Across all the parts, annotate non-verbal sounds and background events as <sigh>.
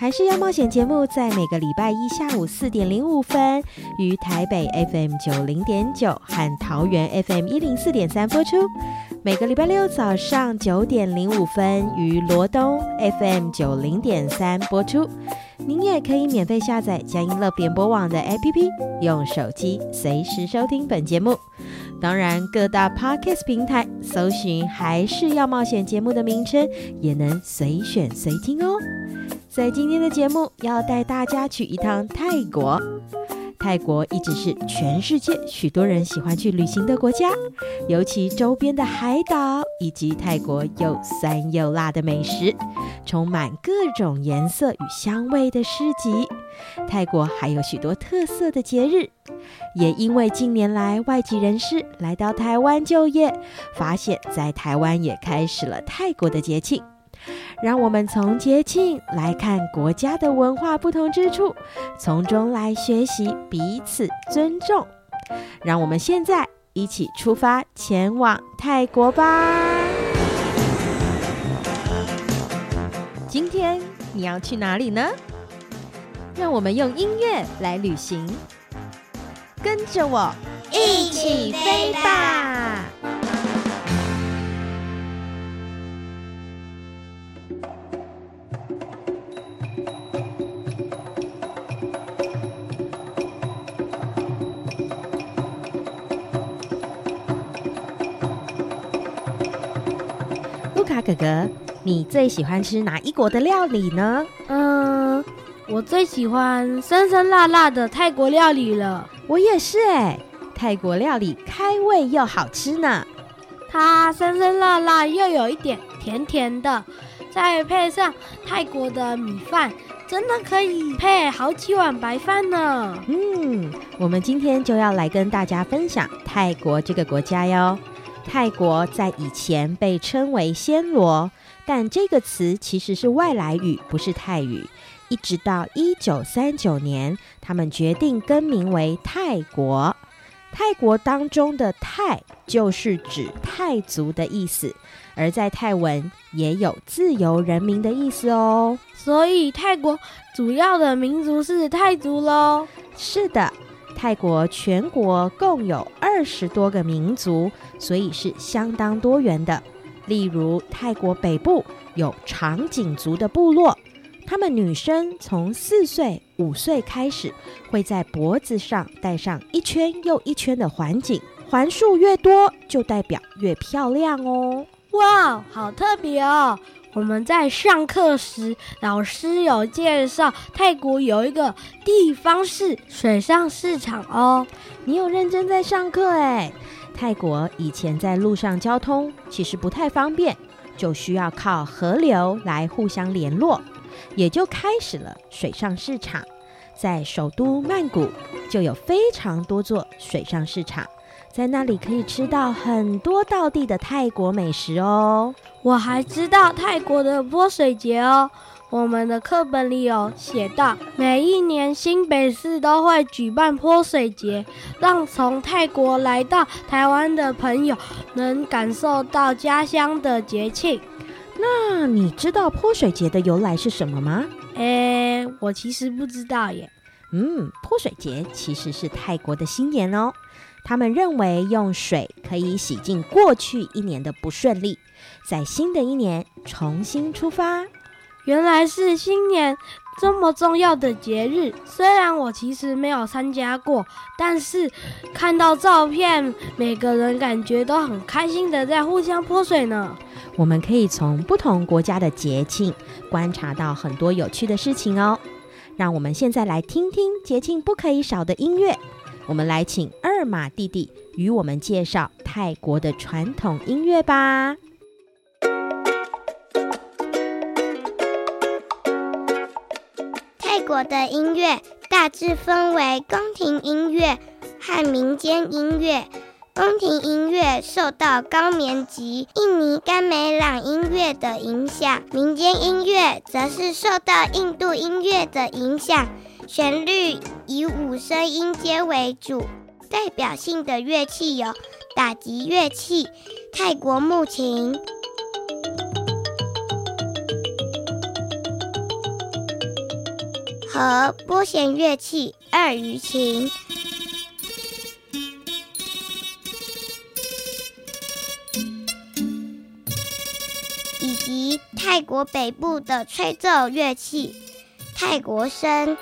还是要冒险节目，在每个礼拜一下午四点零五分，于台北 FM 九零点九和桃园 FM 一零四点三播出；每个礼拜六早上九点零五分，于罗东 FM 九零点三播出。您也可以免费下载江音乐联播网的 APP，用手机随时收听本节目。当然，各大 Podcast 平台搜寻“还是要冒险”节目的名称，也能随选随听哦。在今天的节目，要带大家去一趟泰国。泰国一直是全世界许多人喜欢去旅行的国家，尤其周边的海岛以及泰国又酸又辣的美食，充满各种颜色与香味的市集。泰国还有许多特色的节日，也因为近年来外籍人士来到台湾就业，发现在台湾也开始了泰国的节庆。让我们从节庆来看国家的文化不同之处，从中来学习彼此尊重。让我们现在一起出发前往泰国吧！今天你要去哪里呢？让我们用音乐来旅行，跟着我一起飞吧！卡哥哥，你最喜欢吃哪一国的料理呢？嗯，我最喜欢酸酸辣辣的泰国料理了。我也是哎，泰国料理开胃又好吃呢。它酸酸辣辣又有一点甜甜的，再配上泰国的米饭，真的可以配好几碗白饭呢。嗯，我们今天就要来跟大家分享泰国这个国家哟。泰国在以前被称为暹罗，但这个词其实是外来语，不是泰语。一直到一九三九年，他们决定更名为泰国。泰国当中的“泰”就是指泰族的意思，而在泰文也有自由人民的意思哦。所以泰国主要的民族是泰族喽？是的。泰国全国共有二十多个民族，所以是相当多元的。例如，泰国北部有长颈族的部落，他们女生从四岁、五岁开始，会在脖子上戴上一圈又一圈的环颈，环数越多，就代表越漂亮哦。哇，好特别哦！我们在上课时，老师有介绍泰国有一个地方是水上市场哦。你有认真在上课诶。泰国以前在路上交通其实不太方便，就需要靠河流来互相联络，也就开始了水上市场。在首都曼谷就有非常多座水上市场。在那里可以吃到很多道地的泰国美食哦。我还知道泰国的泼水节哦。我们的课本里有写到，每一年新北市都会举办泼水节，让从泰国来到台湾的朋友能感受到家乡的节庆。那你知道泼水节的由来是什么吗？诶，我其实不知道耶。嗯，泼水节其实是泰国的新年哦。他们认为用水可以洗净过去一年的不顺利，在新的一年重新出发。原来是新年这么重要的节日，虽然我其实没有参加过，但是看到照片，每个人感觉都很开心的在互相泼水呢。我们可以从不同国家的节庆观察到很多有趣的事情哦。让我们现在来听听节庆不可以少的音乐。我们来请二马弟弟与我们介绍泰国的传统音乐吧。泰国的音乐大致分为宫廷音乐和民间音乐。宫廷音乐受到高棉及印尼甘美朗音乐的影响，民间音乐则是受到印度音乐的影响，旋律以五声音阶为主。代表性的乐器有打击乐器、泰国木琴和拨弦乐器二鱼琴。以及泰国北部的吹奏乐器，泰国笙。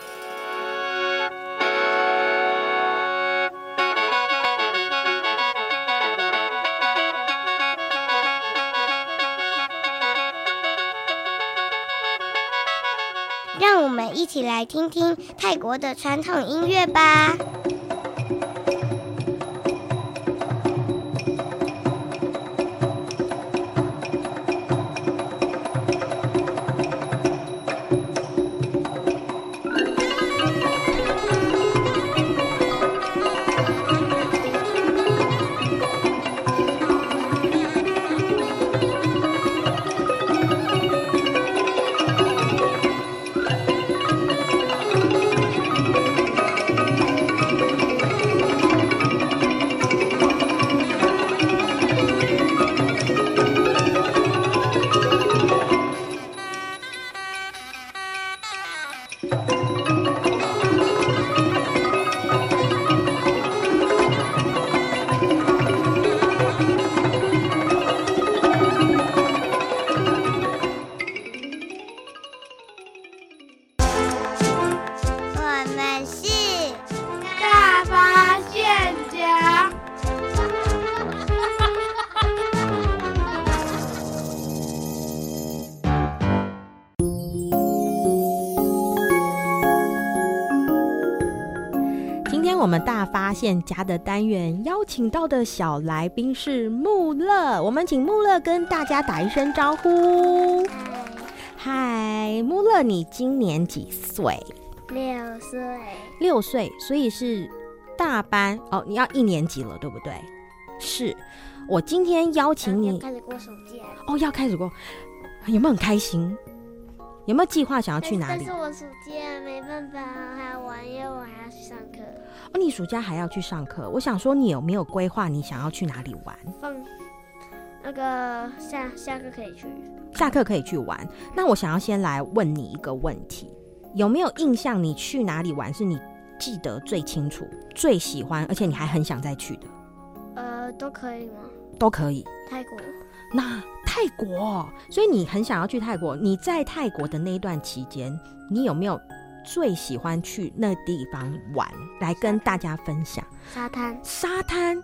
一起来听听泰国的传统音乐吧。现家的单元邀请到的小来宾是穆乐，我们请穆乐跟大家打一声招呼。嗨，穆乐，你今年几岁？六岁。六岁，所以是大班哦。你要一年级了，对不对？是。我今天邀请你开始过暑假哦，要开始过，有没有很开心？有没有计划想要去哪里？但是我暑假没办法还要玩，因为我还要去上课。哦，你暑假还要去上课？我想说，你有没有规划你想要去哪里玩？放那个下下课可以去，下课可以去玩。那我想要先来问你一个问题：有没有印象你去哪里玩是你记得最清楚、最喜欢，而且你还很想再去的？呃，都可以吗？都可以。泰国。那泰国，所以你很想要去泰国。你在泰国的那一段期间，你有没有？最喜欢去那地方玩，来跟大家分享沙滩。沙滩，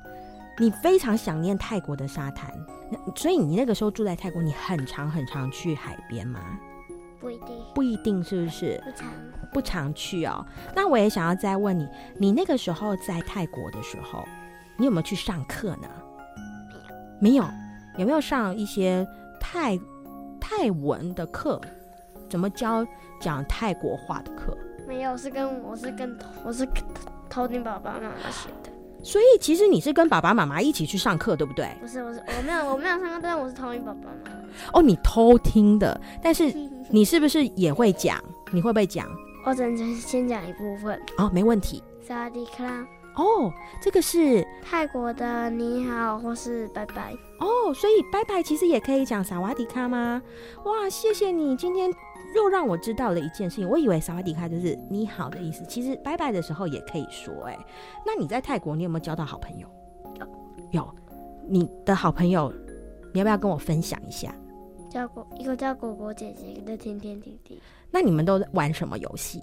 你非常想念泰国的沙滩，所以你那个时候住在泰国，你很常很常去海边吗？不一定，不一定，是不是？不常，不常去哦。那我也想要再问你，你那个时候在泰国的时候，你有没有去上课呢？没有，没有。有没有上一些泰泰文的课？怎么教？讲泰国话的课没有，是跟我是跟我是偷听爸爸妈妈学的。所以其实你是跟爸爸妈妈一起去上课，对不对？不是，我是我没有我没有上课，但是我是偷听爸爸妈妈。哦，你偷听的，但是 <laughs> 你是不是也会讲？你会不会讲？我只能先讲一部分。哦，没问题。萨瓦迪卡，哦，这个是泰国的你好或是拜拜。哦，所以拜拜其实也可以讲萨瓦迪卡吗？哇，谢谢你今天又让我知道了一件事情。我以为萨瓦迪卡就是你好的意思，其实拜拜的时候也可以说。哎，那你在泰国你有没有交到好朋友？有，有。你的好朋友，你要不要跟我分享一下？叫果一个叫果果姐姐，一个叫甜甜弟弟。那你们都玩什么游戏？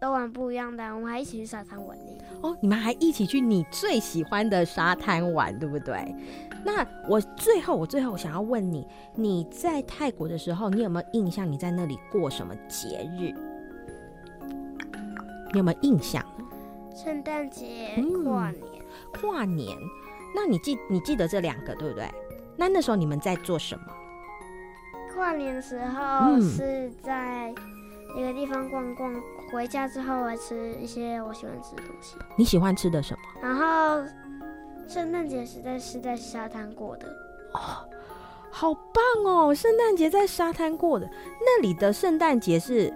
都玩不一样的，我们还一起去沙滩玩呢。哦，你们还一起去你最喜欢的沙滩玩，对不对？那我最后，我最后我想要问你，你在泰国的时候，你有没有印象？你在那里过什么节日？你有没有印象？圣诞节、跨年、嗯、跨年。那你记你记得这两个对不对？那那时候你们在做什么？跨年的时候是在一个地方逛逛，嗯、回家之后来吃一些我喜欢吃的东西。你喜欢吃的什么？然后圣诞节是在是在沙滩过的。哦，好棒哦！圣诞节在沙滩过的，那里的圣诞节是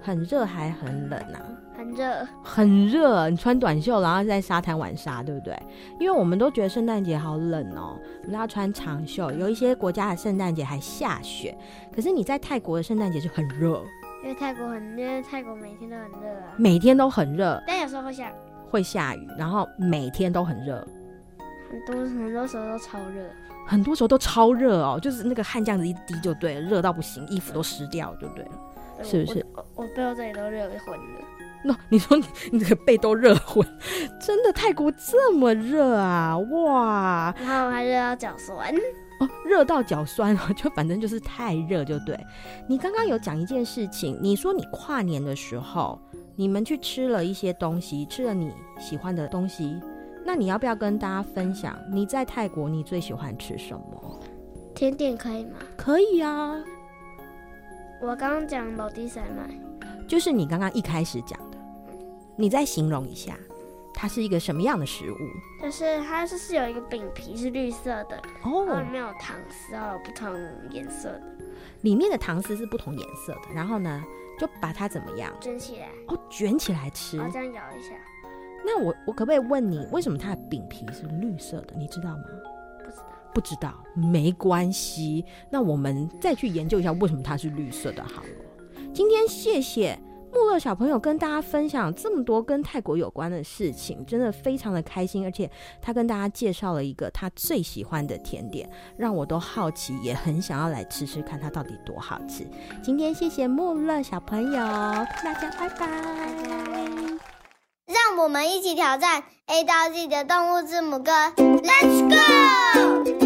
很热还很冷啊？很热，很热，你穿短袖，然后在沙滩玩沙，对不对？因为我们都觉得圣诞节好冷哦，我们要穿长袖。有一些国家的圣诞节还下雪，可是你在泰国的圣诞节就很热，因为泰国很，因为泰国每天都很热啊，每天都很热，但有时候会下雨，会下雨，然后每天都很热，很多很多时候都超热，很多时候都超热哦，就是那个汗这样子一滴就对了，热到不行，衣服都湿掉就对了，对是不是？我我，我背后这里都热昏了。<laughs> 那、no, 你说你你这个背都热昏，真的泰国这么热啊？哇！然后还热到脚酸哦，热到脚酸哦，<laughs> 就反正就是太热就对。你刚刚有讲一件事情，你说你跨年的时候，你们去吃了一些东西，吃了你喜欢的东西，那你要不要跟大家分享你在泰国你最喜欢吃什么？甜点可以吗？可以啊。我刚刚讲老迪赛麦，就是你刚刚一开始讲的。你再形容一下，它是一个什么样的食物？就是它就是有一个饼皮是绿色的哦，里面有糖丝，还有不同颜色的。里面的糖丝是不同颜色的，然后呢，就把它怎么样？卷起来哦，卷起来吃。好，这样咬一下。那我我可不可以问你，为什么它的饼皮是绿色的？你知道吗？不知道。不知道，没关系。那我们再去研究一下为什么它是绿色的。好了，今天谢谢。穆乐小朋友跟大家分享这么多跟泰国有关的事情，真的非常的开心。而且他跟大家介绍了一个他最喜欢的甜点，让我都好奇，也很想要来吃吃看它到底多好吃。今天谢谢穆乐小朋友，大家拜拜。让我们一起挑战 A 到 Z 的动物字母歌，Let's go！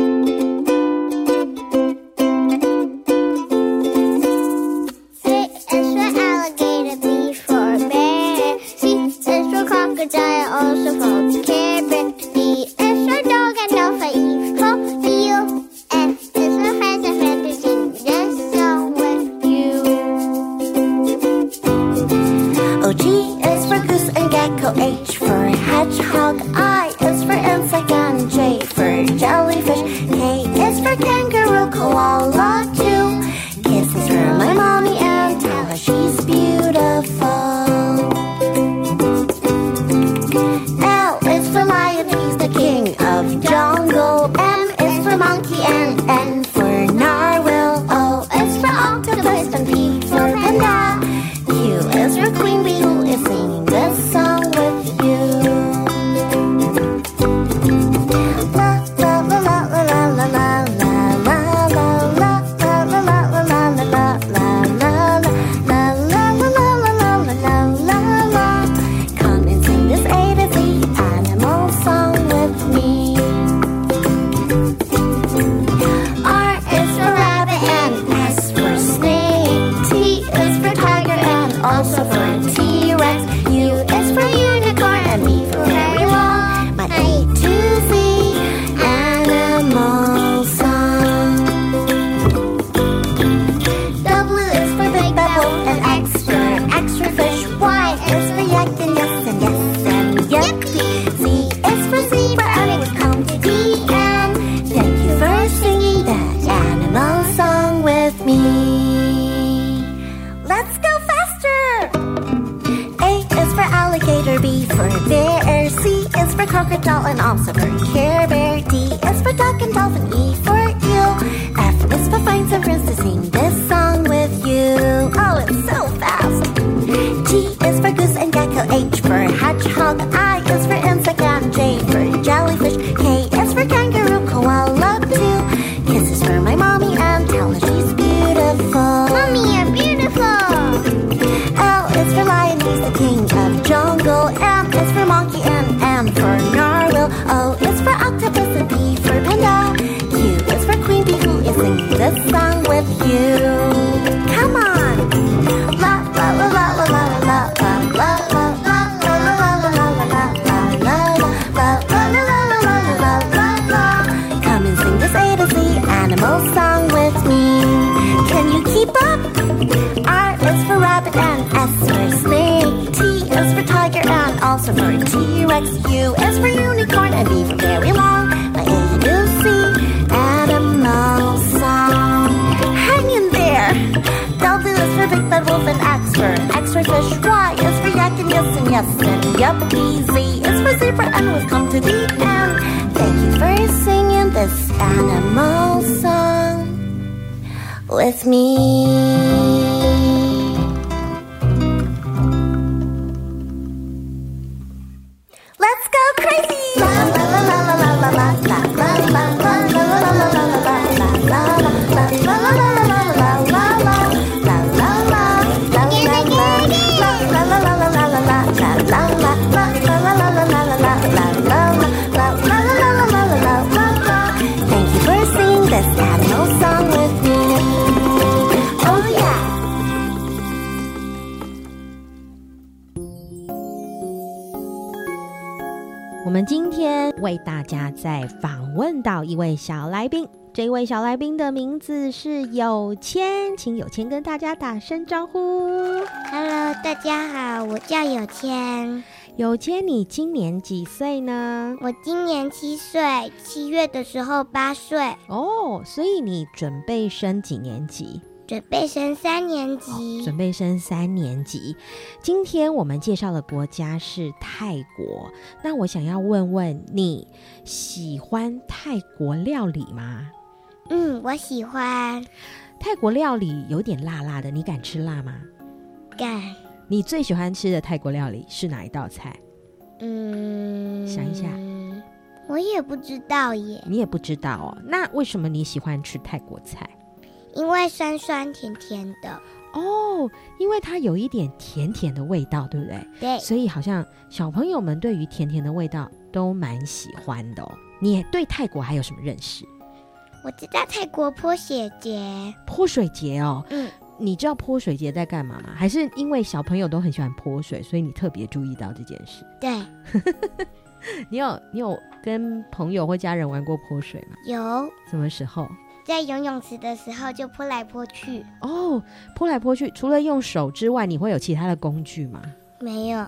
I also called Carrot. B is dog and alpha E for feel. And for friends and fantasy. With you. O G is for goose and gecko. H for hedgehog. I is for insect and J for jellyfish. K is for kangaroo koala. For. Y is for yak and yes and yes and yuppie. Z is for zebra and we've come to the end. Thank you for singing this animal song with me. 这一位小来宾的名字是有谦，请有谦跟大家打声招呼。Hello，大家好，我叫有谦，有谦，你今年几岁呢？我今年七岁，七月的时候八岁，哦，所以你准备升几年级？准备升三年级。准备升三年级。今天我们介绍的国家是泰国。那我想要问问你，喜欢泰国料理吗？嗯，我喜欢。泰国料理有点辣辣的，你敢吃辣吗？敢。你最喜欢吃的泰国料理是哪一道菜？嗯，想一下，我也不知道耶。你也不知道哦。那为什么你喜欢吃泰国菜？因为酸酸甜甜的。哦，因为它有一点甜甜的味道，对不对？对。所以好像小朋友们对于甜甜的味道都蛮喜欢的哦。你对泰国还有什么认识？我知道泰国泼水节。泼水节哦。嗯。你知道泼水节在干嘛吗？还是因为小朋友都很喜欢泼水，所以你特别注意到这件事？对。<laughs> 你有你有跟朋友或家人玩过泼水吗？有。什么时候？在游泳池的时候就泼来泼去。哦，泼来泼去，除了用手之外，你会有其他的工具吗？没有。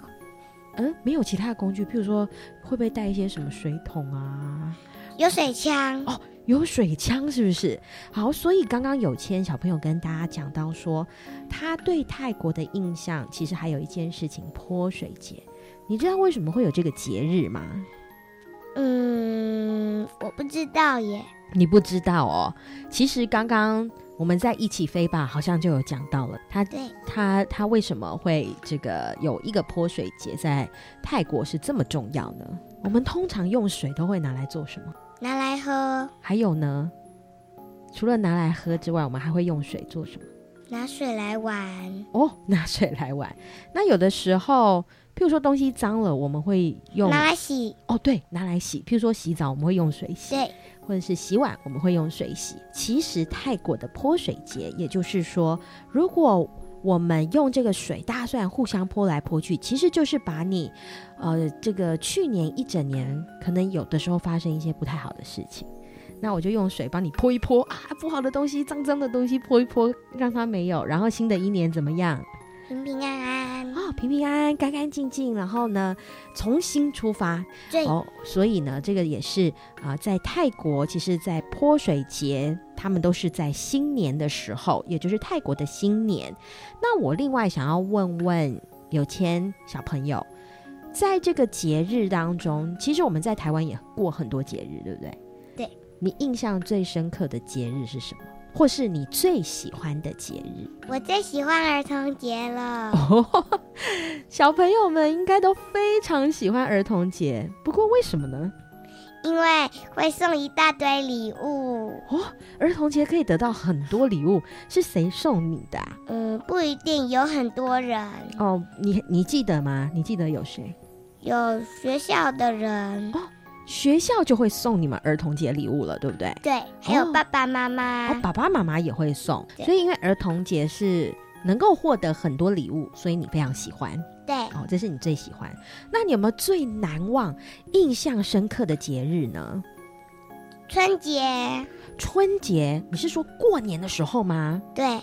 嗯，没有其他的工具，譬如说，会不会带一些什么水桶啊？有水枪哦，有水枪是不是？好，所以刚刚有谦小朋友跟大家讲到说，他对泰国的印象其实还有一件事情——泼水节。你知道为什么会有这个节日吗？嗯，我不知道耶。你不知道哦？其实刚刚我们在一起飞吧，好像就有讲到了。他对他他为什么会这个有一个泼水节在泰国是这么重要呢？我们通常用水都会拿来做什么？拿来喝。还有呢？除了拿来喝之外，我们还会用水做什么？拿水来玩。哦，<laughs> 拿水来玩。那有的时候，譬如说东西脏了，我们会用拿来洗。哦，对，拿来洗。譬如说洗澡，我们会用水洗。对。或者是洗碗，我们会用水洗。其实泰国的泼水节，也就是说，如果我们用这个水，大蒜互相泼来泼去，其实就是把你，呃，这个去年一整年可能有的时候发生一些不太好的事情，那我就用水帮你泼一泼啊，不好的东西、脏脏的东西泼一泼，让它没有，然后新的一年怎么样？平平安安哦，平平安安、干干净净，然后呢，重新出发。对哦，所以呢，这个也是啊、呃，在泰国，其实，在泼水节，他们都是在新年的时候，也就是泰国的新年。那我另外想要问问有谦小朋友，在这个节日当中，其实我们在台湾也过很多节日，对不对？对。你印象最深刻的节日是什么？或是你最喜欢的节日？我最喜欢儿童节了。哦，<laughs> 小朋友们应该都非常喜欢儿童节，不过为什么呢？因为会送一大堆礼物哦。儿童节可以得到很多礼物，是谁送你的啊？嗯，不一定，有很多人。哦，你你记得吗？你记得有谁？有学校的人。哦，学校就会送你们儿童节礼物了，对不对？对，还有爸爸妈妈。哦，爸爸妈妈也会送。所以因为儿童节是能够获得很多礼物，所以你非常喜欢。对，哦，这是你最喜欢。那你有没有最难忘、印象深刻的节日呢？春节。春节，你是说过年的时候吗？对，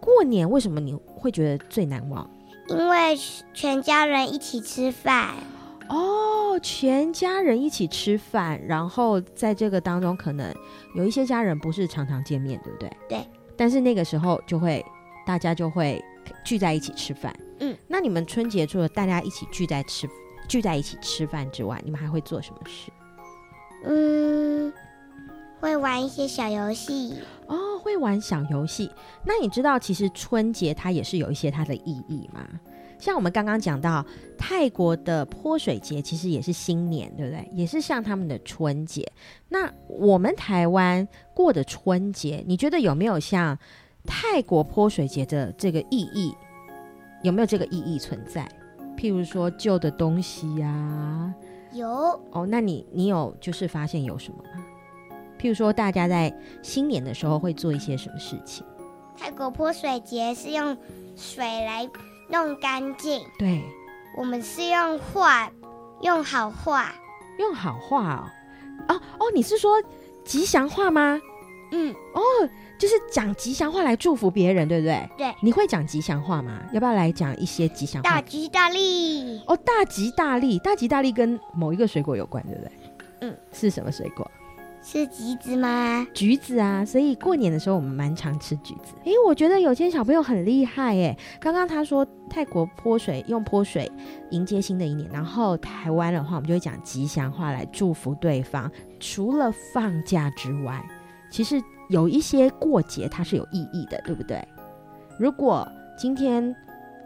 过年为什么你会觉得最难忘？因为全家人一起吃饭。哦，全家人一起吃饭，然后在这个当中，可能有一些家人不是常常见面，对不对？对。但是那个时候就会，大家就会聚在一起吃饭。嗯，那你们春节除了大家一起聚在吃聚在一起吃饭之外，你们还会做什么事？嗯，会玩一些小游戏哦，会玩小游戏。那你知道其实春节它也是有一些它的意义吗？像我们刚刚讲到泰国的泼水节，其实也是新年，对不对？也是像他们的春节。那我们台湾过的春节，你觉得有没有像泰国泼水节的这个意义？有没有这个意义存在？譬如说旧的东西呀、啊，有哦。那你你有就是发现有什么吗？譬如说大家在新年的时候会做一些什么事情？泰国泼水节是用水来弄干净，对，我们是用画，用好话，用好话哦。哦哦，你是说吉祥话吗？嗯，哦。就是讲吉祥话来祝福别人，对不对？对。你会讲吉祥话吗？要不要来讲一些吉祥话？大吉大利。哦，大吉大利，大吉大利跟某一个水果有关，对不对？嗯。是什么水果？是橘子吗？橘子啊，所以过年的时候我们蛮常吃橘子。诶，我觉得有些小朋友很厉害诶。刚刚他说泰国泼水，用泼水迎接新的一年，然后台湾的话，我们就会讲吉祥话来祝福对方。除了放假之外，其实。有一些过节它是有意义的，对不对？如果今天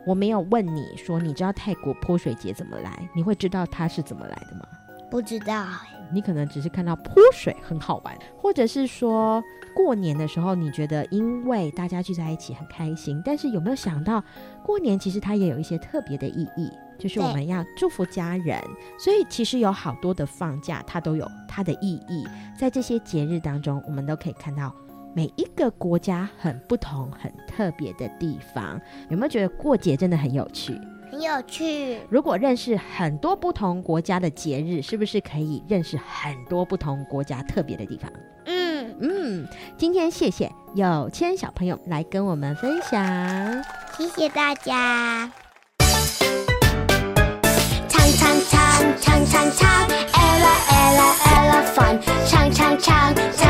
我没有问你说，你知道泰国泼水节怎么来，你会知道它是怎么来的吗？不知道。你可能只是看到泼水很好玩，或者是说过年的时候，你觉得因为大家聚在一起很开心，但是有没有想到过年其实它也有一些特别的意义？就是我们要祝福家人，所以其实有好多的放假，它都有它的意义。在这些节日当中，我们都可以看到每一个国家很不同、很特别的地方。有没有觉得过节真的很有趣？很有趣。如果认识很多不同国家的节日，是不是可以认识很多不同国家特别的地方？嗯嗯。今天谢谢有谦小朋友来跟我们分享，谢谢大家。唱唱唱，ella ella elephant，唱唱唱，唱唱唱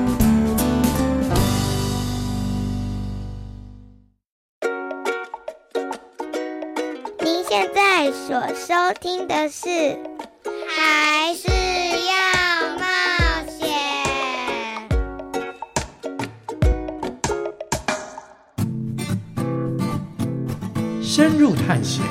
现在所收听的是《还是要冒险》。深入探险。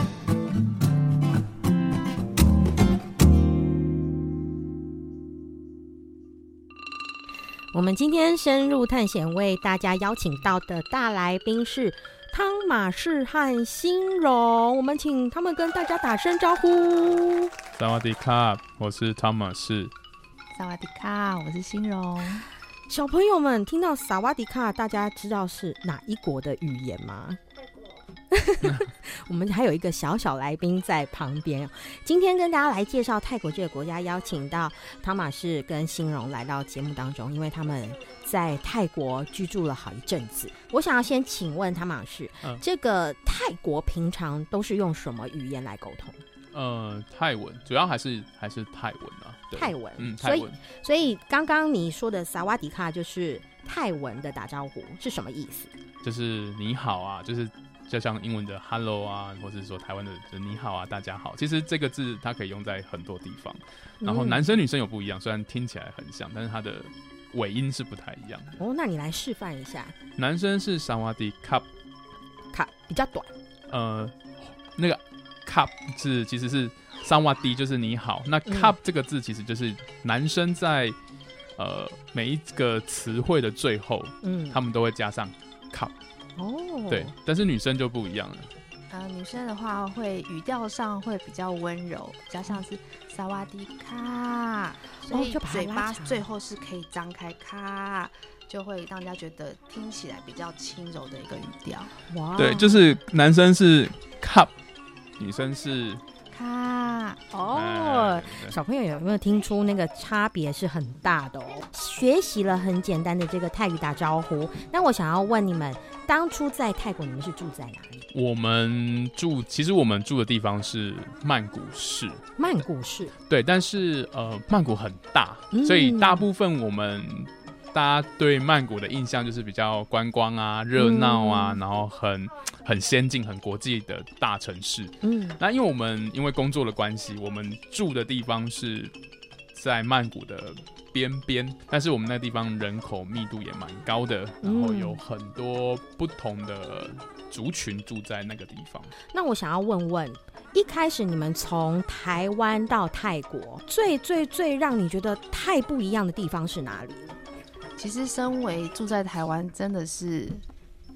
我们今天深入探险，为大家邀请到的大来宾是汤马士和欣荣。我们请他们跟大家打声招呼。萨瓦迪卡，我是汤马士。萨瓦迪卡，我是欣荣。小朋友们听到萨瓦迪卡，大家知道是哪一国的语言吗？<laughs> <laughs> 我们还有一个小小来宾在旁边。今天跟大家来介绍泰国这个国家，邀请到汤马士跟欣荣来到节目当中，因为他们在泰国居住了好一阵子。我想要先请问汤马士，嗯、这个泰国平常都是用什么语言来沟通？呃，泰文，主要还是还是泰文啊。泰文，嗯，泰文。所以，所以刚刚你说的萨瓦迪卡就是泰文的打招呼是什么意思？就是你好啊，就是。就像英文的 “hello” 啊，或者说台湾的“你好啊，大家好”，其实这个字它可以用在很多地方。然后男生女生有不一样，虽然听起来很像，但是它的尾音是不太一样的。哦，那你来示范一下。男生是萨瓦迪卡，卡比较短。呃，那个卡字其实是萨瓦迪，就是你好。那卡这个字其实就是男生在呃每一个词汇的最后，嗯，他们都会加上卡。哦，对，但是女生就不一样了。呃，女生的话会语调上会比较温柔，比较像是萨瓦迪卡，所以嘴巴最后是可以张开卡，就会让人家觉得听起来比较轻柔的一个语调。哇，对，就是男生是 cup，女生是。啊哦，小朋友有没有听出那个差别是很大的哦？学习了很简单的这个泰语打招呼，那我想要问你们，当初在泰国你们是住在哪里？我们住，其实我们住的地方是曼谷市。曼谷市，对，但是呃，曼谷很大，所以大部分我们。大家对曼谷的印象就是比较观光啊、热闹啊，嗯、然后很很先进、很国际的大城市。嗯，那因为我们因为工作的关系，我们住的地方是在曼谷的边边，但是我们那地方人口密度也蛮高的，然后有很多不同的族群住在那个地方。那我想要问问，一开始你们从台湾到泰国，最最最让你觉得太不一样的地方是哪里？其实，身为住在台湾，真的是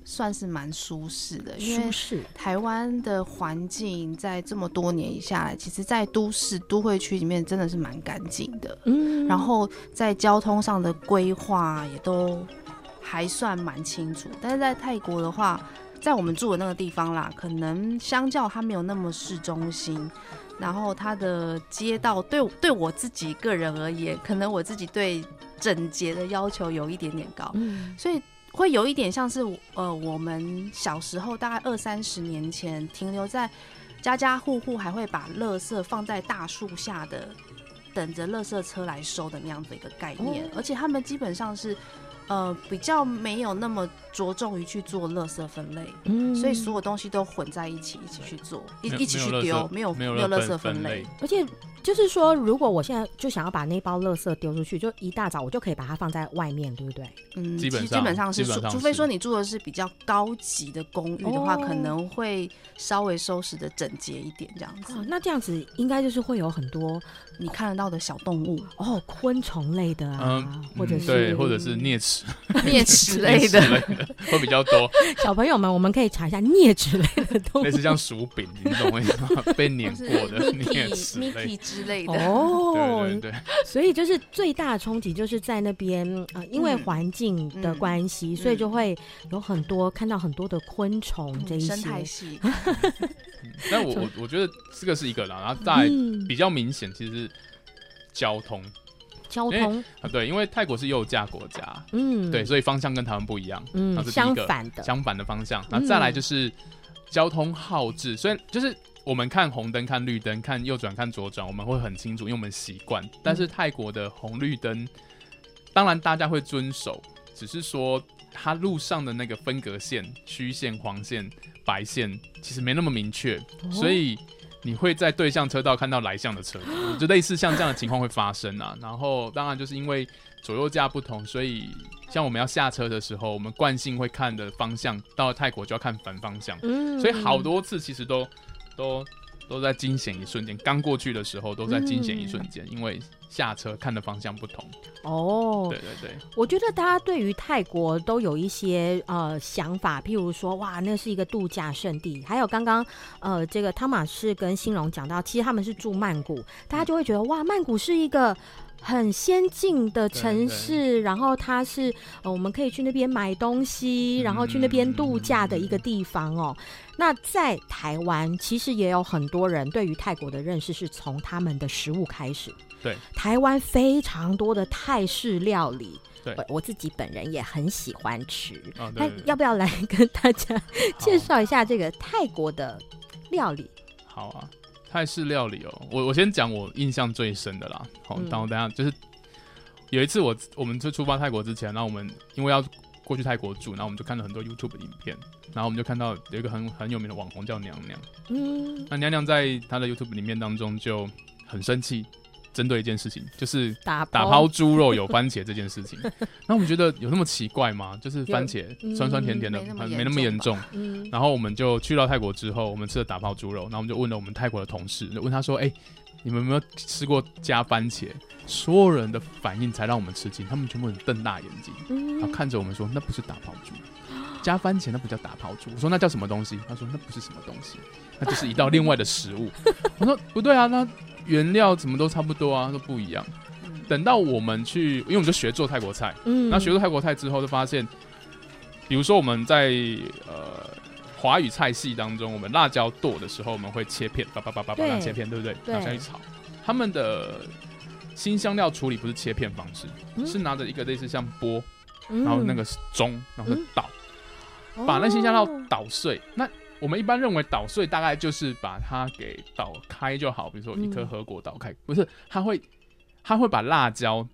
算是蛮舒适的，因为台湾的环境在这么多年下来，其实，在都市都会区里面真的是蛮干净的。嗯，然后在交通上的规划也都还算蛮清楚。但是在泰国的话，在我们住的那个地方啦，可能相较它没有那么市中心，然后它的街道对对我自己个人而言，可能我自己对。整洁的要求有一点点高，嗯，所以会有一点像是呃，我们小时候大概二三十年前停留在家家户户还会把垃圾放在大树下的，等着垃圾车来收的那样的一个概念，而且他们基本上是。呃，比较没有那么着重于去做垃圾分类，嗯，所以所有东西都混在一起，一起去做，一一起去丢，没有没有垃圾分类。而且就是说，如果我现在就想要把那包垃圾丢出去，就一大早我就可以把它放在外面，对不对？嗯，基本基本上是，除非说你住的是比较高级的公寓的话，可能会稍微收拾的整洁一点，这样子。那这样子应该就是会有很多你看得到的小动物哦，昆虫类的啊，或者是对，或者是啮齿。<laughs> 啮齿类的会比较多。<laughs> 小朋友们，我们可以查一下啮齿类的动物，类似像薯饼，你懂我意思吗？<laughs> 被碾过的啮齿类之类的。哦，对对对。所以就是最大的冲击，就是在那边啊、呃，因为环境的关系，所以就会有很多看到很多的昆虫这一些。生态系。但我 <laughs> 我我觉得这个是一个啦，然后再比较明显，其实是交通。交通啊，对，因为泰国是右驾国家，嗯，对，所以方向跟台湾不一样，嗯，是相反的，相反的方向。那再来就是交通号志，虽然就是我们看红灯、看绿灯、看右转、看左转，我们会很清楚，因为我们习惯。但是泰国的红绿灯，当然大家会遵守，只是说它路上的那个分隔线、虚线、黄线、白线其实没那么明确，哦、所以你会在对向车道看到来向的车，就类似像这样的情况会发生啊。然后当然就是因为左右架不同，所以像我们要下车的时候，我们惯性会看的方向，到了泰国就要看反方向，嗯，所以好多次其实都都。都在惊险一瞬间，刚过去的时候都在惊险一瞬间，嗯，因为下车看的方向不同。哦，对对对，我觉得大家对于泰国都有一些呃想法，譬如说，哇，那是一个度假胜地。还有刚刚呃，这个汤马士跟新荣讲到，其实他们是住曼谷，大家就会觉得哇，曼谷是一个。很先进的城市，对对，然后它是呃，我们可以去那边买东西，然后去那边度假的一个地方哦。嗯、那在台湾，其实也有很多人对于泰国的认识是从他们的食物开始。对，台湾非常多的泰式料理，对，我自己本人也很喜欢吃。哦、那要不要来跟大家 <laughs> 介绍一下这个泰国的料理？好啊。泰式料理哦，我我先讲我印象最深的啦。好，然后等下就是有一次我我们就出发泰国之前，然后我们因为要过去泰国住，然后我们就看了很多 YouTube 的影片，然后我们就看到有一个很很有名的网红叫娘娘。嗯，那娘娘在她的 YouTube 里面当中就很生气。针对一件事情，就是打打抛猪肉有番茄这件事情。<laughs> 那我们觉得有那么奇怪吗？就是番茄酸酸甜甜的，嗯、没那么严重。嗯、然后我们就去到泰国之后，我们吃了打抛猪肉，然后我们就问了我们泰国的同事，就问他说：“哎、欸，你们有没有吃过加番茄？”所有人的反应才让我们吃惊，他们全部人瞪大眼睛，然后看着我们说：“那不是打抛猪，加番茄那不叫打抛猪。”我说：“那叫什么东西？”他说：“那不是什么东西，那就是一道另外的食物。” <laughs> 我说：“不对啊，那。”原料怎么都差不多啊，都不一样。等到我们去，因为我们就学做泰国菜，嗯，那学做泰国菜之后，就发现，比如说我们在呃华语菜系当中，我们辣椒剁的时候，我们会切片，叭叭叭叭叭切片，对不对？拿下去炒。他们的新香料处理不是切片方式，嗯、是拿着一个类似像钵，然后那个是盅，然后是捣，嗯、把那些香料捣碎。哦、那我们一般认为捣碎大概就是把它给捣开就好，比如说一颗核果捣开，嗯、不是，它会它会把辣椒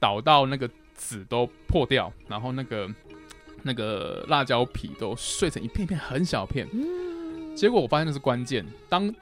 捣到那个籽都破掉，然后那个那个辣椒皮都碎成一片片很小片。嗯、结果我发现那是关键，当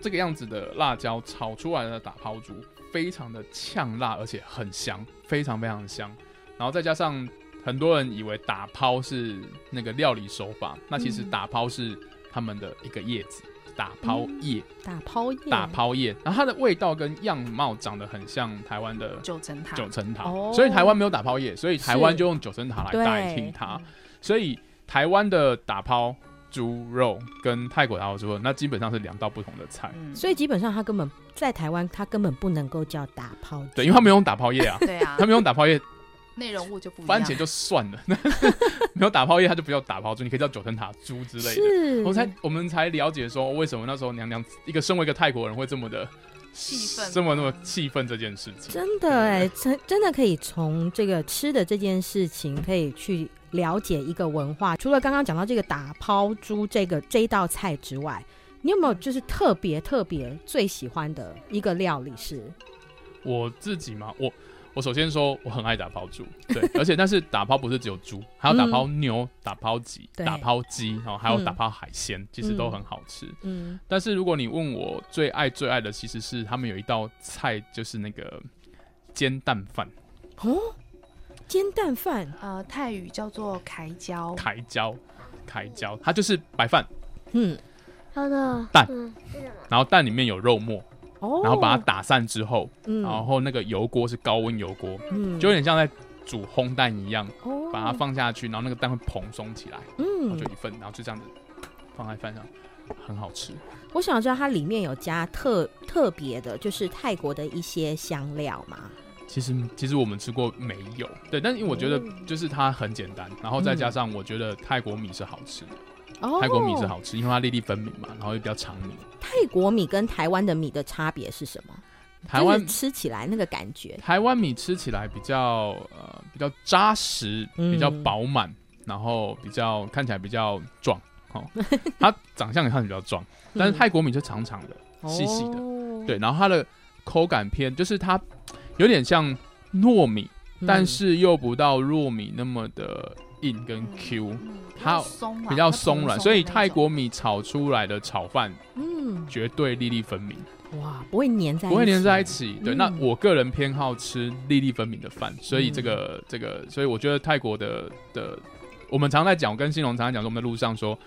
这个样子的辣椒炒出来的打抛猪非常的呛辣，而且很香，非常非常香，然后再加上。很多人以为打抛是那个料理手法，那其实打抛是他们的一个叶子，打抛叶，打抛叶，打抛叶。然后它的味道跟样貌长得很像台湾的九层塔，九层塔。所以台湾没有打抛叶，所以台湾就用九层塔来代替它。所以台湾的打抛猪肉跟泰国打抛猪肉，那基本上是两道不同的菜。所以基本上它根本在台湾，它根本不能够叫打抛。对，因为它没有用打抛叶啊。<laughs> 对啊，它没有用打抛叶。内容物就不一样，番茄就算了，<laughs> 没有打泡叶，它就不叫打泡猪，你可以叫九层塔猪之类的。是我才我们才了解说，为什么那时候娘娘一个身为一个泰国人会这么的气愤，这么那么气愤这件事情。真的哎，真真的可以从这个吃的这件事情，可以去了解一个文化。除了刚刚讲到这个打抛猪这个这一道菜之外，你有没有就是特别特别最喜欢的一个料理是？我自己吗？我。我首先说我很爱打抛猪，<laughs> 对，而且但是打抛不是只有猪，还有打抛牛、嗯、打抛鸡、打抛鸡，然后还有打抛海鲜，嗯、其实都很好吃。嗯，但是如果你问我最爱最爱的，其实是他们有一道菜，就是那个煎蛋饭。哦，煎蛋饭，呃，泰语叫做凯椒。凯椒，凯椒，它就是白饭，嗯，好的蛋，然后蛋里面有肉末。然后把它打散之后，嗯、然后那个油锅是高温油锅，嗯、就有点像在煮烘蛋一样，哦、把它放下去，然后那个蛋会蓬松起来，嗯，然后就一份，然后就这样子放在饭上，很好吃。我想知道它里面有加特特别的，就是泰国的一些香料吗？其实其实我们吃过没有，对，但是因为我觉得就是它很简单，然后再加上我觉得泰国米是好吃的。泰国米是好吃，因为它粒粒分明嘛，然后又比较长米。泰国米跟台湾的米的差别是什么？台湾吃起来那个感觉，台湾米吃起来比较呃比较扎实，比较饱满，嗯、然后比较看起来比较壮。哦，<laughs> 它长相也看起来比较壮，但是泰国米是长长的、细细的，哦、对，然后它的口感偏，就是它有点像糯米，嗯、但是又不到糯米那么的。硬跟 Q，、嗯、它比较松软，所以泰国米炒出来的炒饭，嗯，绝对粒粒分明。哇，不会粘在一起，不会粘在一起。对，嗯、那我个人偏好吃粒粒分明的饭，所以这个、嗯、这个，所以我觉得泰国的的，我们常在讲，我跟新龙常常讲说，我们的路上说，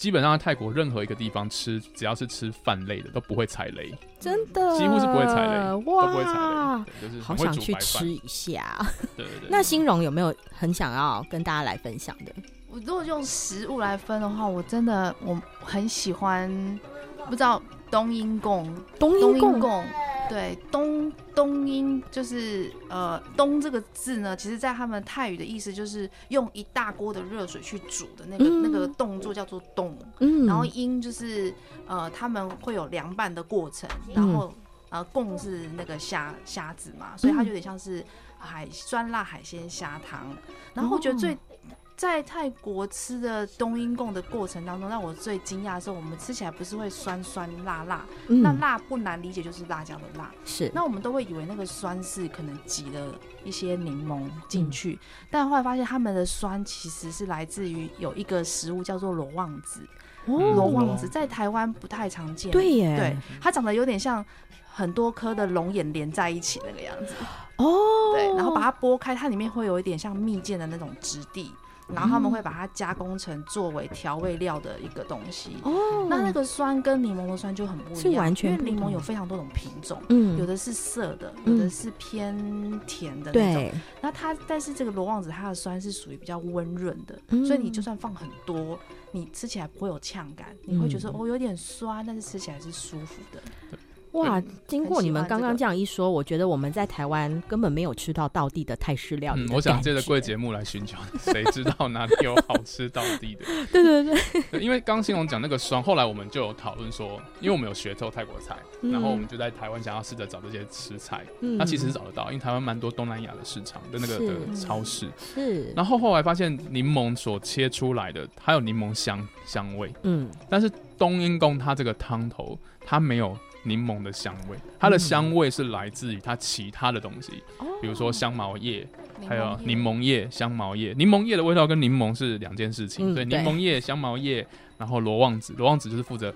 基本上在泰国任何一个地方吃，只要是吃饭类的，都不会踩雷，真的，几乎是不会踩雷，哇，都不会踩雷，就是好想去吃一下。对对对。那新荣有没有很想要跟大家来分享的？我如果用食物来分的话，我真的我很喜欢，不知道。冬阴功，冬阴功，对，冬冬阴就是呃，冬这个字呢，其实在他们泰语的意思就是用一大锅的热水去煮的那个、嗯、那个动作叫做冬，嗯，然后阴就是呃，他们会有凉拌的过程，然后、嗯、呃，贡是那个虾虾子嘛，所以它就有点像是海酸辣海鲜虾汤，然后我觉得最。在泰国吃的冬阴功的过程当中，让我最惊讶的是，我们吃起来不是会酸酸辣辣，嗯、那辣不难理解，就是辣椒的辣。是，那我们都会以为那个酸是可能挤了一些柠檬进去，嗯、但后来发现他们的酸其实是来自于有一个食物叫做罗望子。罗望子在台湾不太常见，对耶，对，它长得有点像很多颗的龙眼连在一起那个样子。哦，对，然后把它剥开，它里面会有一点像蜜饯的那种质地。然后他们会把它加工成作为调味料的一个东西。哦，那那个酸跟柠檬的酸就很不一样，完全。因为柠檬有非常多种品种，嗯，有的是涩的，有的是偏甜的那种。对。那它，但是这个罗望子它的酸是属于比较温润的，所以你就算放很多，你吃起来不会有呛感，你会觉得哦有点酸，但是吃起来是舒服的。哇！经过你们刚刚这样一说，这个、我觉得我们在台湾根本没有吃到道地的泰式料理。嗯，我想借着贵节目来寻求，<laughs> 谁知道哪里有好吃道地的？<laughs> 对对对，对，因为刚新荣讲那个酸，后来我们就有讨论说，因为我们有学做泰国菜，嗯、然后我们就在台湾想要试着找这些食材。嗯，那其实是找得到，因为台湾蛮多东南亚的市场的那个的超市。是。然后后来发现柠檬所切出来的，它有柠檬香香味。嗯。但是冬阴功它这个汤头，它没有。柠檬的香味，它的香味是来自于它其他的东西，嗯、比如说香茅叶，还有柠檬叶、香茅叶。柠檬叶的味道跟柠檬是两件事情，所以柠檬叶、香茅叶，然后罗望子，罗望子就是负责，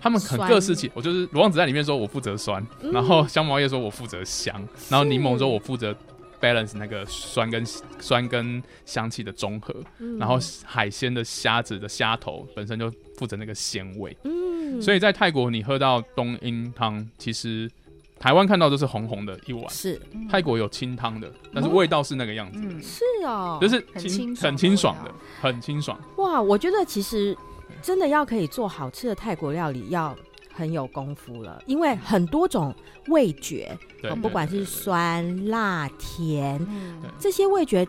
他们很各司其，我就是罗望子在里面说我负责酸，嗯、然后香茅叶说我负责香，然后柠檬说我负责 balance 那个酸跟酸跟香气的综合，嗯、然后海鲜的虾子的虾头本身就负责那个鲜味。嗯所以在泰国，你喝到冬阴汤，其实台湾看到都是红红的一碗。是，泰国有清汤的，但是味道是那个样子。嗯，是哦，就是清很清爽的，很清爽。哇，我觉得其实真的要可以做好吃的泰国料理，要很有功夫了，因为很多种味觉，不管是酸、辣、甜，这些味觉。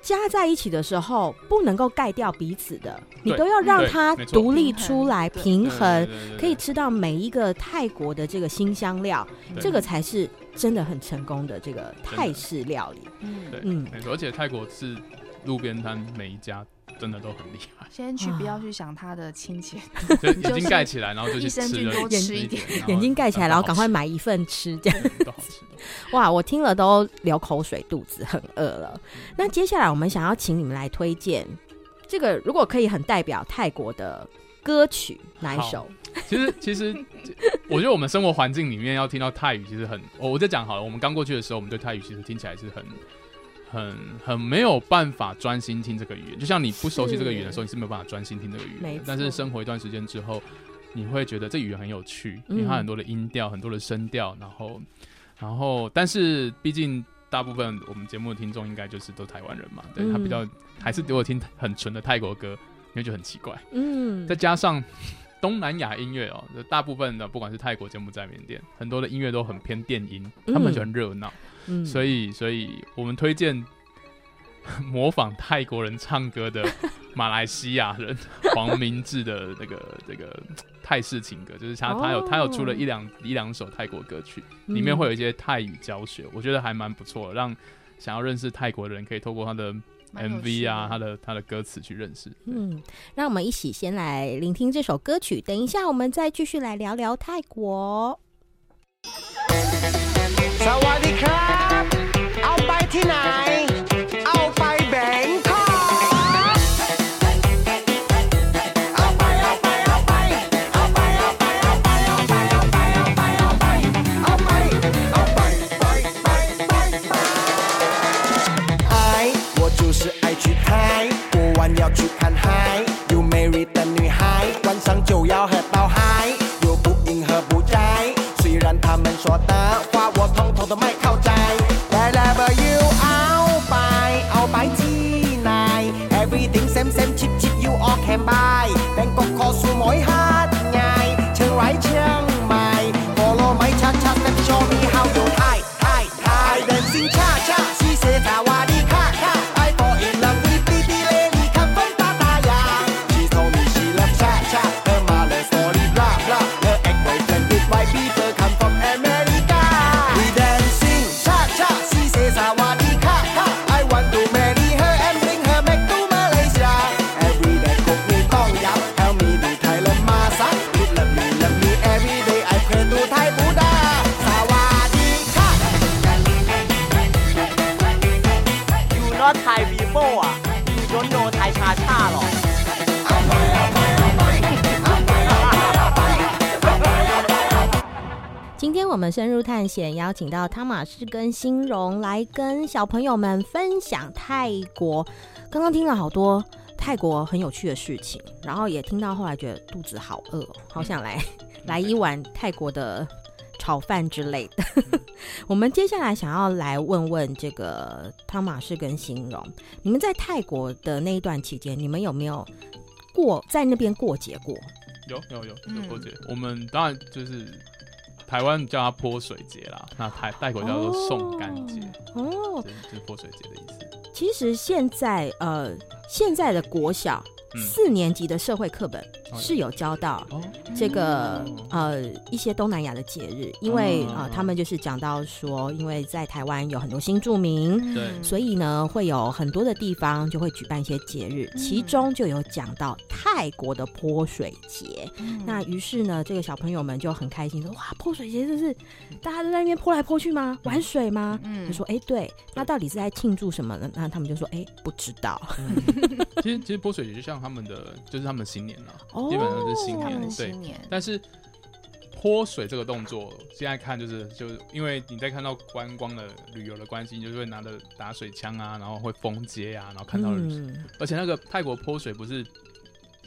加在一起的时候，不能够盖掉彼此的，你都要让它独立出来，平衡，可以吃到每一个泰国的这个新香料，这个才是真的很成功的这个泰式料理。嗯，对，嗯，而且泰国是路边摊每一家。真的都很厉害。先去，不要去想他的亲戚，<laughs> 眼睛盖起来，然后就去吃，多吃一点，眼睛盖起来，然后赶快买一份吃，这样都好吃。哇，我听了都流口水，肚子很饿了。那接下来我们想要请你们来推荐这个，如果可以很代表泰国的歌曲，哪一首？其实，其实 <laughs> 我觉得我们生活环境里面要听到泰语，其实很……我我在讲好了，我们刚过去的时候，我们对泰语其实听起来是很。很很没有办法专心听这个语言，就像你不熟悉这个语言的时候，你是没有办法专心听这个语言。但是生活一段时间之后，你会觉得这语言很有趣，因为它很多的音调、很多的声调，然后，然后，但是毕竟大部分我们节目的听众应该就是都台湾人嘛，对他比较还是给我听很纯的泰国歌，因为就很奇怪。嗯，<laughs> 再加上东南亚音乐哦，大部分的不管是泰国、柬埔寨、缅甸，很多的音乐都很偏电音，他们就很热闹。嗯、所以，所以我们推荐 <laughs> 模仿泰国人唱歌的马来西亚人黄明志的那个这个泰式情歌，就是他他有他有出了一两一两首泰国歌曲，里面会有一些泰语教学，我觉得还蛮不错，让想要认识泰国的人可以透过他的 MV 啊，他的他的歌词去认识。嗯，让我们一起先来聆听这首歌曲，等一下我们再继续来聊聊泰国。99. 邀请到汤马士跟欣荣来跟小朋友们分享泰国。刚刚听了好多泰国很有趣的事情，然后也听到后来觉得肚子好饿，好想来 <laughs> 来一碗泰国的炒饭之类的。<laughs> 我们接下来想要来问问这个汤马士跟欣荣，你们在泰国的那一段期间，你们有没有过在那边过节过？有有有有过节，我们当然就是。台湾叫它泼水节啦，那台泰国叫做送干节，哦，就是泼水节的意思。其实现在呃，现在的国小、嗯、四年级的社会课本是有教到这个、哦、呃一些东南亚的节日，因为啊、他们就是讲到说，因为在台湾有很多新住民，对、嗯，所以呢会有很多的地方就会举办一些节日，嗯、其中就有讲到泰国的泼水节。嗯、那于是呢，这个小朋友们就很开心说：“哇，泼水节就是大家都在那边泼来泼去吗？玩水吗？”嗯，就说：“哎，对，那到底是在庆祝什么呢？”那他们就说：“哎，不知道。嗯” <laughs> 其实其实泼水节就像他们的，就是他们新年了、哦，基本上是新年，新年对。但是泼水这个动作，现在看就是就是因为你在看到观光的旅游的关系，你就是会拿着打水枪啊，然后会封街啊，然后看到人、嗯，而且那个泰国泼水不是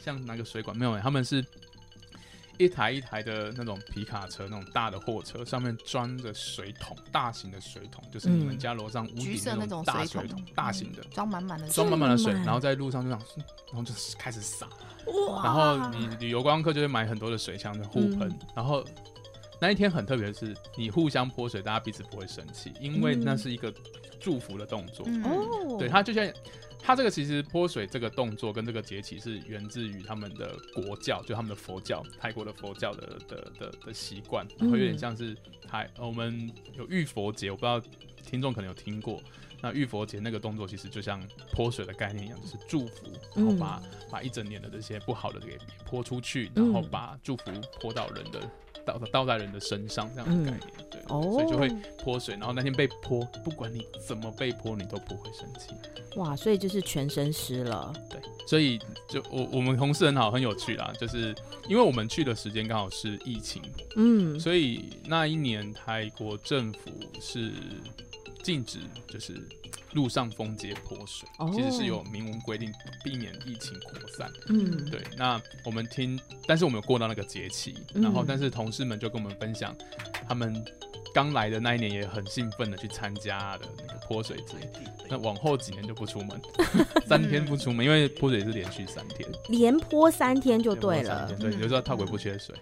像拿个水管没有，他们是。一台一台的那种皮卡车，那种大的货车，上面装着水桶，大型的水桶，就是你们家楼上屋顶那种大水桶，嗯、大型的，装满满的，装满满的水，然后在路上就然后就开始洒，然后你旅游观光客就会买很多的水枪的护喷，然后那一天很特别的是，你互相泼水，大家彼此不会生气，因为那是一个祝福的动作，嗯、对，它就像。它这个其实泼水这个动作跟这个节气是源自于他们的国教，就他们的佛教，泰国的佛教的的的的习惯，然后有点像是还我们有浴佛节，我不知道听众可能有听过。那浴佛节那个动作其实就像泼水的概念一样，就是祝福，然后把把一整年的这些不好的给泼出去，然后把祝福泼到人的。倒倒在人的身上这样的概念，嗯、对、哦，所以就会泼水。然后那天被泼，不管你怎么被泼，你都不会生气。哇，所以就是全身湿了。对，所以就我我们同事很好，很有趣啦，就是因为我们去的时间刚好是疫情，嗯，所以那一年泰国政府是禁止，就是。路上封街泼水，其实是有明文规定，避免疫情扩散。嗯，对。那我们听，但是我们有过到那个节气，然后但是同事们就跟我们分享，他们刚来的那一年也很兴奋的去参加的那个泼水节。那往后几年就不出门，<laughs> 三天不出门，因为泼水是连续三天，连泼三天就对了。对，有时候泰国不缺水。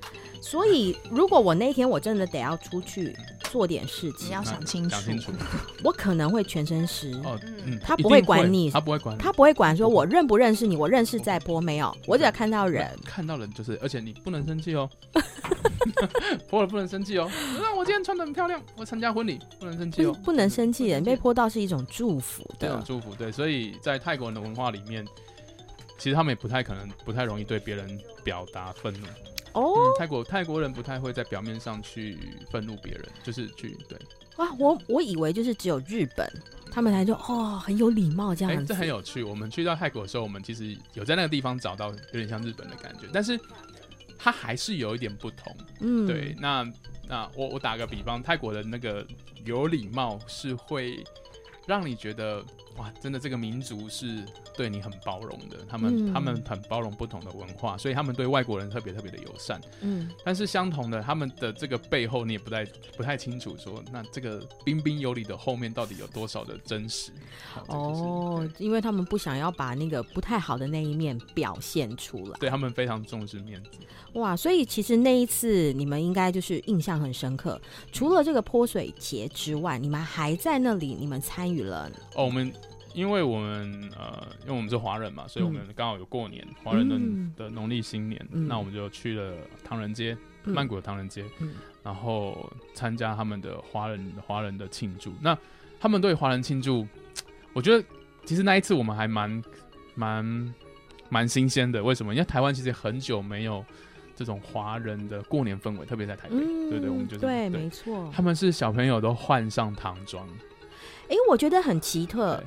所以如果我那天我真的得要出去做点事情，你要想清楚，想清楚，<laughs> 我可能会全身湿。哦，嗯，他不会管你，他不会管，他不会管说我认不认识你，我认识在播没有，我只要看到人，看到人就是，而且你不能生气哦，<laughs> 泼了不能生气哦。那我今天穿的很漂亮，我参加婚礼，不能生气哦，不能生气，人被泼到是一种祝福的，这种祝福，对，所以在泰国人的文化里面，其实他们也不太可能，不太容易对别人表达愤怒。哦、oh? 嗯，泰国泰国人不太会在表面上去愤怒别人，就是去对。哇，我我以为就是只有日本，他们才就哦很有礼貌这样子。欸，这很有趣。我们去到泰国的时候，我们其实有在那个地方找到有点像日本的感觉，但是它还是有一点不同。嗯，对。那那我我打个比方，泰国的那个有礼貌是会让你觉得哇，真的这个民族是对你很包容的，他们、嗯、他们很包容不同的文化，所以他们对外国人特别特别的友善。嗯，但是相同的，他们的这个背后你也不太不太清楚说，说那这个彬彬有礼的后面到底有多少的真实？哦，因为他们不想要把那个不太好的那一面表现出来，对他们非常重视面子。哇，所以其实那一次你们应该就是印象很深刻。除了这个泼水节之外，你们还在那里，你们参与了哦。我们因为我们呃，因为我们是华人嘛，所以我们刚好有过年，华、嗯、人的的农历新年、嗯，那我们就去了唐人街，嗯、曼谷的唐人街，嗯、然后参加他们的华人华人的庆祝。那他们对华人庆祝，我觉得其实那一次我们还蛮蛮蛮新鲜的。为什么？因为台湾其实很久没有。这种华人的过年氛围，特别在台北，嗯、对对，我们就是对，对，没错。他们是小朋友都换上唐装，哎，我觉得很奇特，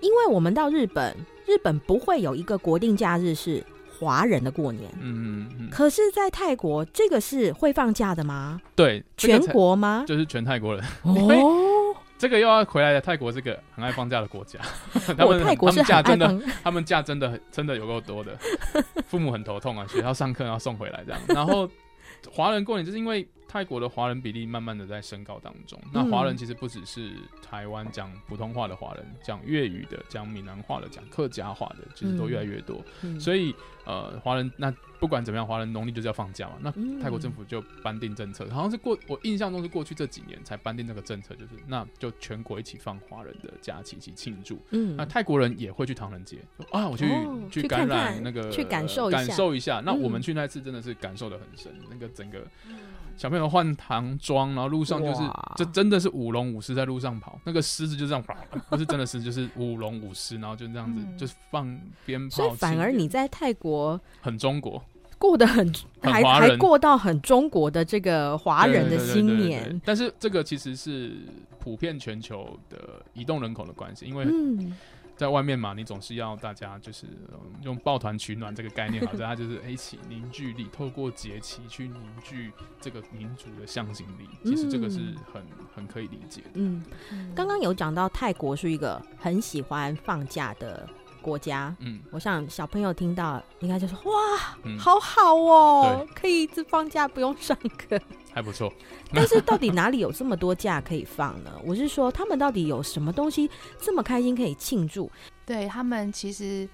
因为我们到日本，日本不会有一个国定假日是华人的过年，嗯嗯嗯。可是，在泰国，这个是会放假的吗？对，全国吗？就是全泰国人哦。<laughs> 这个又要回来了，泰国是个很爱放假的国家，<laughs> 他们泰国是假真的，<laughs> 他们假真的真的有够多的，父母很头痛啊，学校上课要送回来这样。然后华人过年就是因为泰国的华人比例慢慢的在升高当中，那华人其实不只是台湾讲普通话的华人，讲粤语的、讲闽南话的、讲客家话的，其实都越来越多，所以呃，华人那。不管怎么样，华人农历就是要放假嘛。那泰国政府就颁定政策，嗯，好像是过我印象中是过去这几年才颁定这个政策，就是那就全国一起放华人的假期一起庆祝。嗯，那泰国人也会去唐人街啊，我去，哦，去感染那个去感受感受一下。那我们去那次真的是感受的很深，嗯，那个整个小朋友换唐装，然后路上就是就真的是舞龙舞狮在路上跑，那个狮子就这样，不是真的狮子，就是舞龙舞狮，然后就这样子，嗯，就是放鞭炮。所以反而你在泰国很中国。过得很，很还还过到很中国的这个华人的新年，但是这个其实是普遍全球的移动人口的关系，因为在外面嘛，你总是要大家就是用抱团取暖这个概念，好，大家就是一起凝聚力，透过节气去凝聚这个民族的向心力，其实这个是很很可以理解的。嗯，刚刚有讲到泰国是一个很喜欢放假的。国家，嗯，我想小朋友听到应该就说哇、嗯，好好哦，可以一直放假不用上课，还不错。<laughs> <laughs> 但是到底哪里有这么多假可以放呢？我是说，他们到底有什么东西这么开心可以庆祝？对他们其实，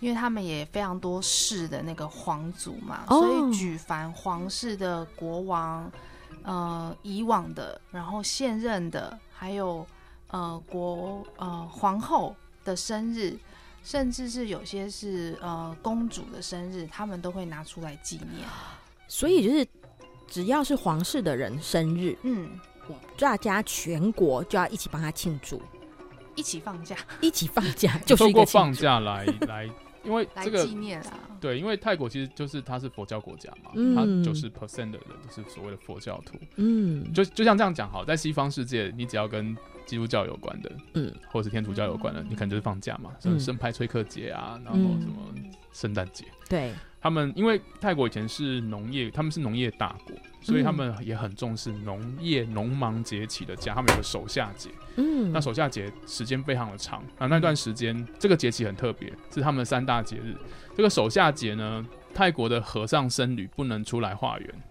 因为他们也非常多世的那个皇族嘛，哦、所以举凡皇室的国王，呃，以往的，然后现任的，还有呃国呃皇后的生日。甚至是有些是呃公主的生日，他们都会拿出来纪念。所以就是只要是皇室的人生日，嗯，大家全国就要一起帮他庆祝，一起放假，一起放假，<laughs> 就是一个通过放假来 <laughs> 来，因为这个纪念啊。对，因为泰国其实就是它是佛教国家嘛，嗯、它九十 percent 的人都是所谓的佛教徒。嗯，就就像这样讲好，在西方世界，你只要跟基督教有关的，嗯，或者是天主教有关的，嗯、你可能就是放假嘛，什么圣派崔克节啊，然后什么圣诞节。对，他们因为泰国以前是农业，他们是农业大国，所以他们也很重视农业农忙节气的假，他们有个守夏节。嗯，那守夏节时间非常的长，啊，那段时间这个节气很特别，是他们三大节日。这个守夏节呢，泰国的和尚僧侣不能出来化缘。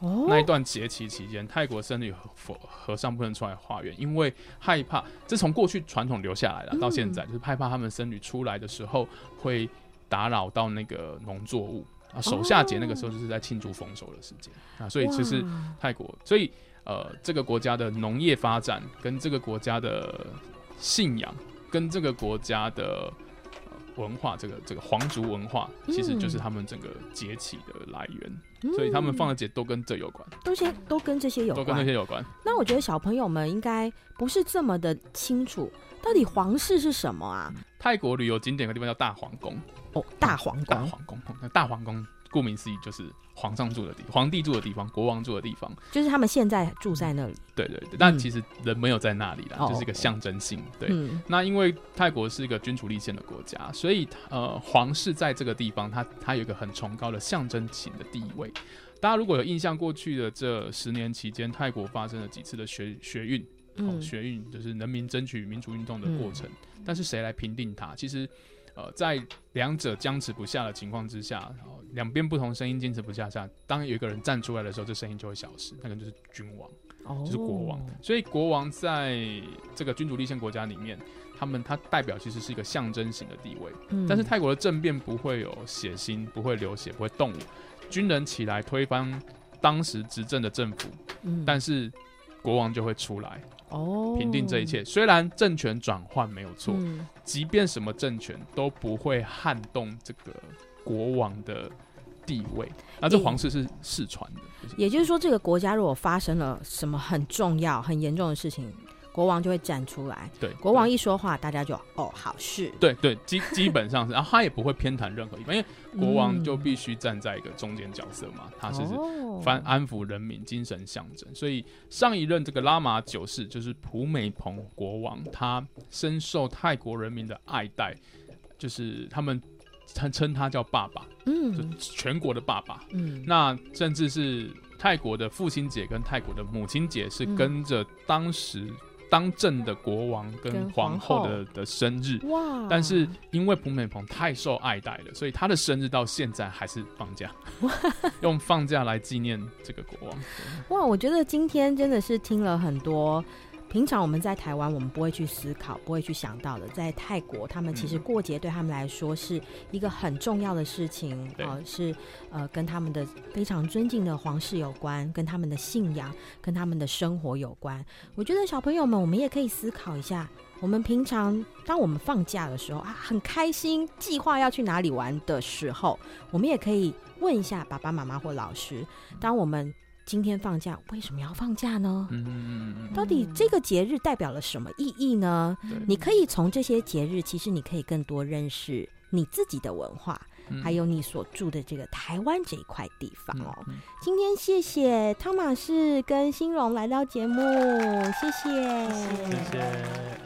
哦，那一段节期期间，泰国僧侣和和尚不能出来化缘，因为害怕。这从过去传统留下来了，到现在、嗯、就是害怕他们僧侣出来的时候会打扰到那个农作物啊。守夏节那个时候就是在庆祝丰收的时间啊，所以其实泰国，所以呃，这个国家的农业发展跟这个国家的信仰跟这个国家的。文化，这个这个皇族文化，其实就是他们整个节气的来源，嗯，所以他们放的节都跟这有关，都先都跟这些有关，都跟这些有关。那我觉得小朋友们应该不是这么的清楚，到底皇室是什么啊？泰国旅游景点的地方叫大皇宫哦，大皇宫，大皇宫，那大皇宫。顾名思义，就是皇上住的地方，皇帝住的地方，国王住的地方，就是他们现在住在那里。对对对，但其实人没有在那里啦，嗯、就是一个象征性。对、嗯，那因为泰国是一个君主立宪的国家，所以呃，皇室在这个地方，它它有一个很崇高的象征性的地位。大家如果有印象，过去的这十年期间，泰国发生了几次的学学运。哦，学运就是人民争取民主运动的过程。嗯、但是谁来评定它？其实，呃，在两者僵持不下的情况之下，两边不同声音坚持不下下，当有一个人站出来的时候，这声音就会消失。那个就是君王，哦、就是国王。所以国王在这个君主立宪国家里面，他们他代表其实是一个象征型的地位。嗯、但是泰国的政变不会有血腥，不会流血，不会动武，军人起来推翻当时执政的政府，嗯、但是国王就会出来。哦，平定这一切，虽然政权转换没有错，嗯、即便什么政权都不会撼动这个国王的地位。那这皇室是世传的，也就是说，这个国家如果发生了什么很重要、很严重的事情。国王就会站出来，对，国王一说话，大家就哦，好事，对对，基基本上是，然后他也不会偏袒任何一方，因为国王就必须站在一个中间角色嘛，嗯、他是反安抚人民精神象征，所以上一任这个拉玛九世就是普美蓬国王，他深受泰国人民的爱戴，就是他们称称他叫爸爸，嗯，就全国的爸爸，嗯，那甚至是泰国的父亲节跟泰国的母亲节是跟着当时。当政的国王跟皇后的的生日，哇！但是因为普美蓬太受爱戴了，所以他的生日到现在还是放假，<laughs> 用放假来纪念这个国王。哇！我觉得今天真的是听了很多。平常我们在台湾，我们不会去思考，不会去想到的。在泰国，他们其实过节对他们来说是一个很重要的事情，呃，是呃跟他们的非常尊敬的皇室有关，跟他们的信仰，跟他们的生活有关。我觉得小朋友们，我们也可以思考一下，我们平常当我们放假的时候啊，很开心，计划要去哪里玩的时候，我们也可以问一下爸爸妈妈或老师，当我们。今天放假，为什么要放假呢？嗯，到底这个节日代表了什么意义呢？嗯，你可以从这些节日，其实你可以更多认识你自己的文化，嗯，还有你所住的这个台湾这一块地方哦。嗯，今天谢谢汤马士跟新荣来到节目，谢谢，谢谢。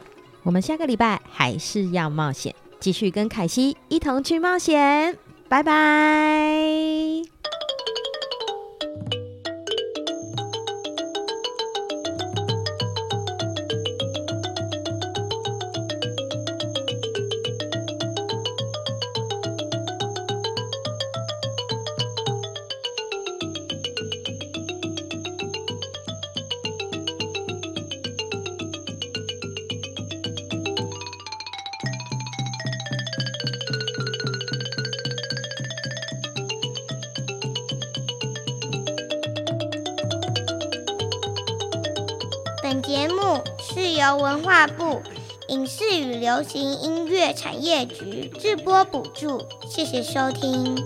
我们下个礼拜还是要冒险，继续跟凯西一同去冒险，拜拜。新音乐产业局直播补助，谢谢收听。